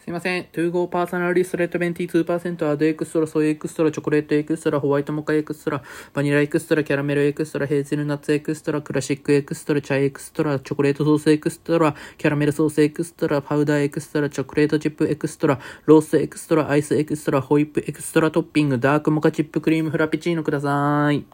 すいません。 To go personal ristretto venti 2% add extra, soy extra, chocolate extra, white mocha extra, vanilla extra, caramel extra, hazelnuts extra, classic extra, chai extra, chocolate sauce extra, caramel sauce extra, powder extra, chocolate chip extra, roast extra, ice extra, whip extra topping, dark mocha chip cream Frappuccino ください。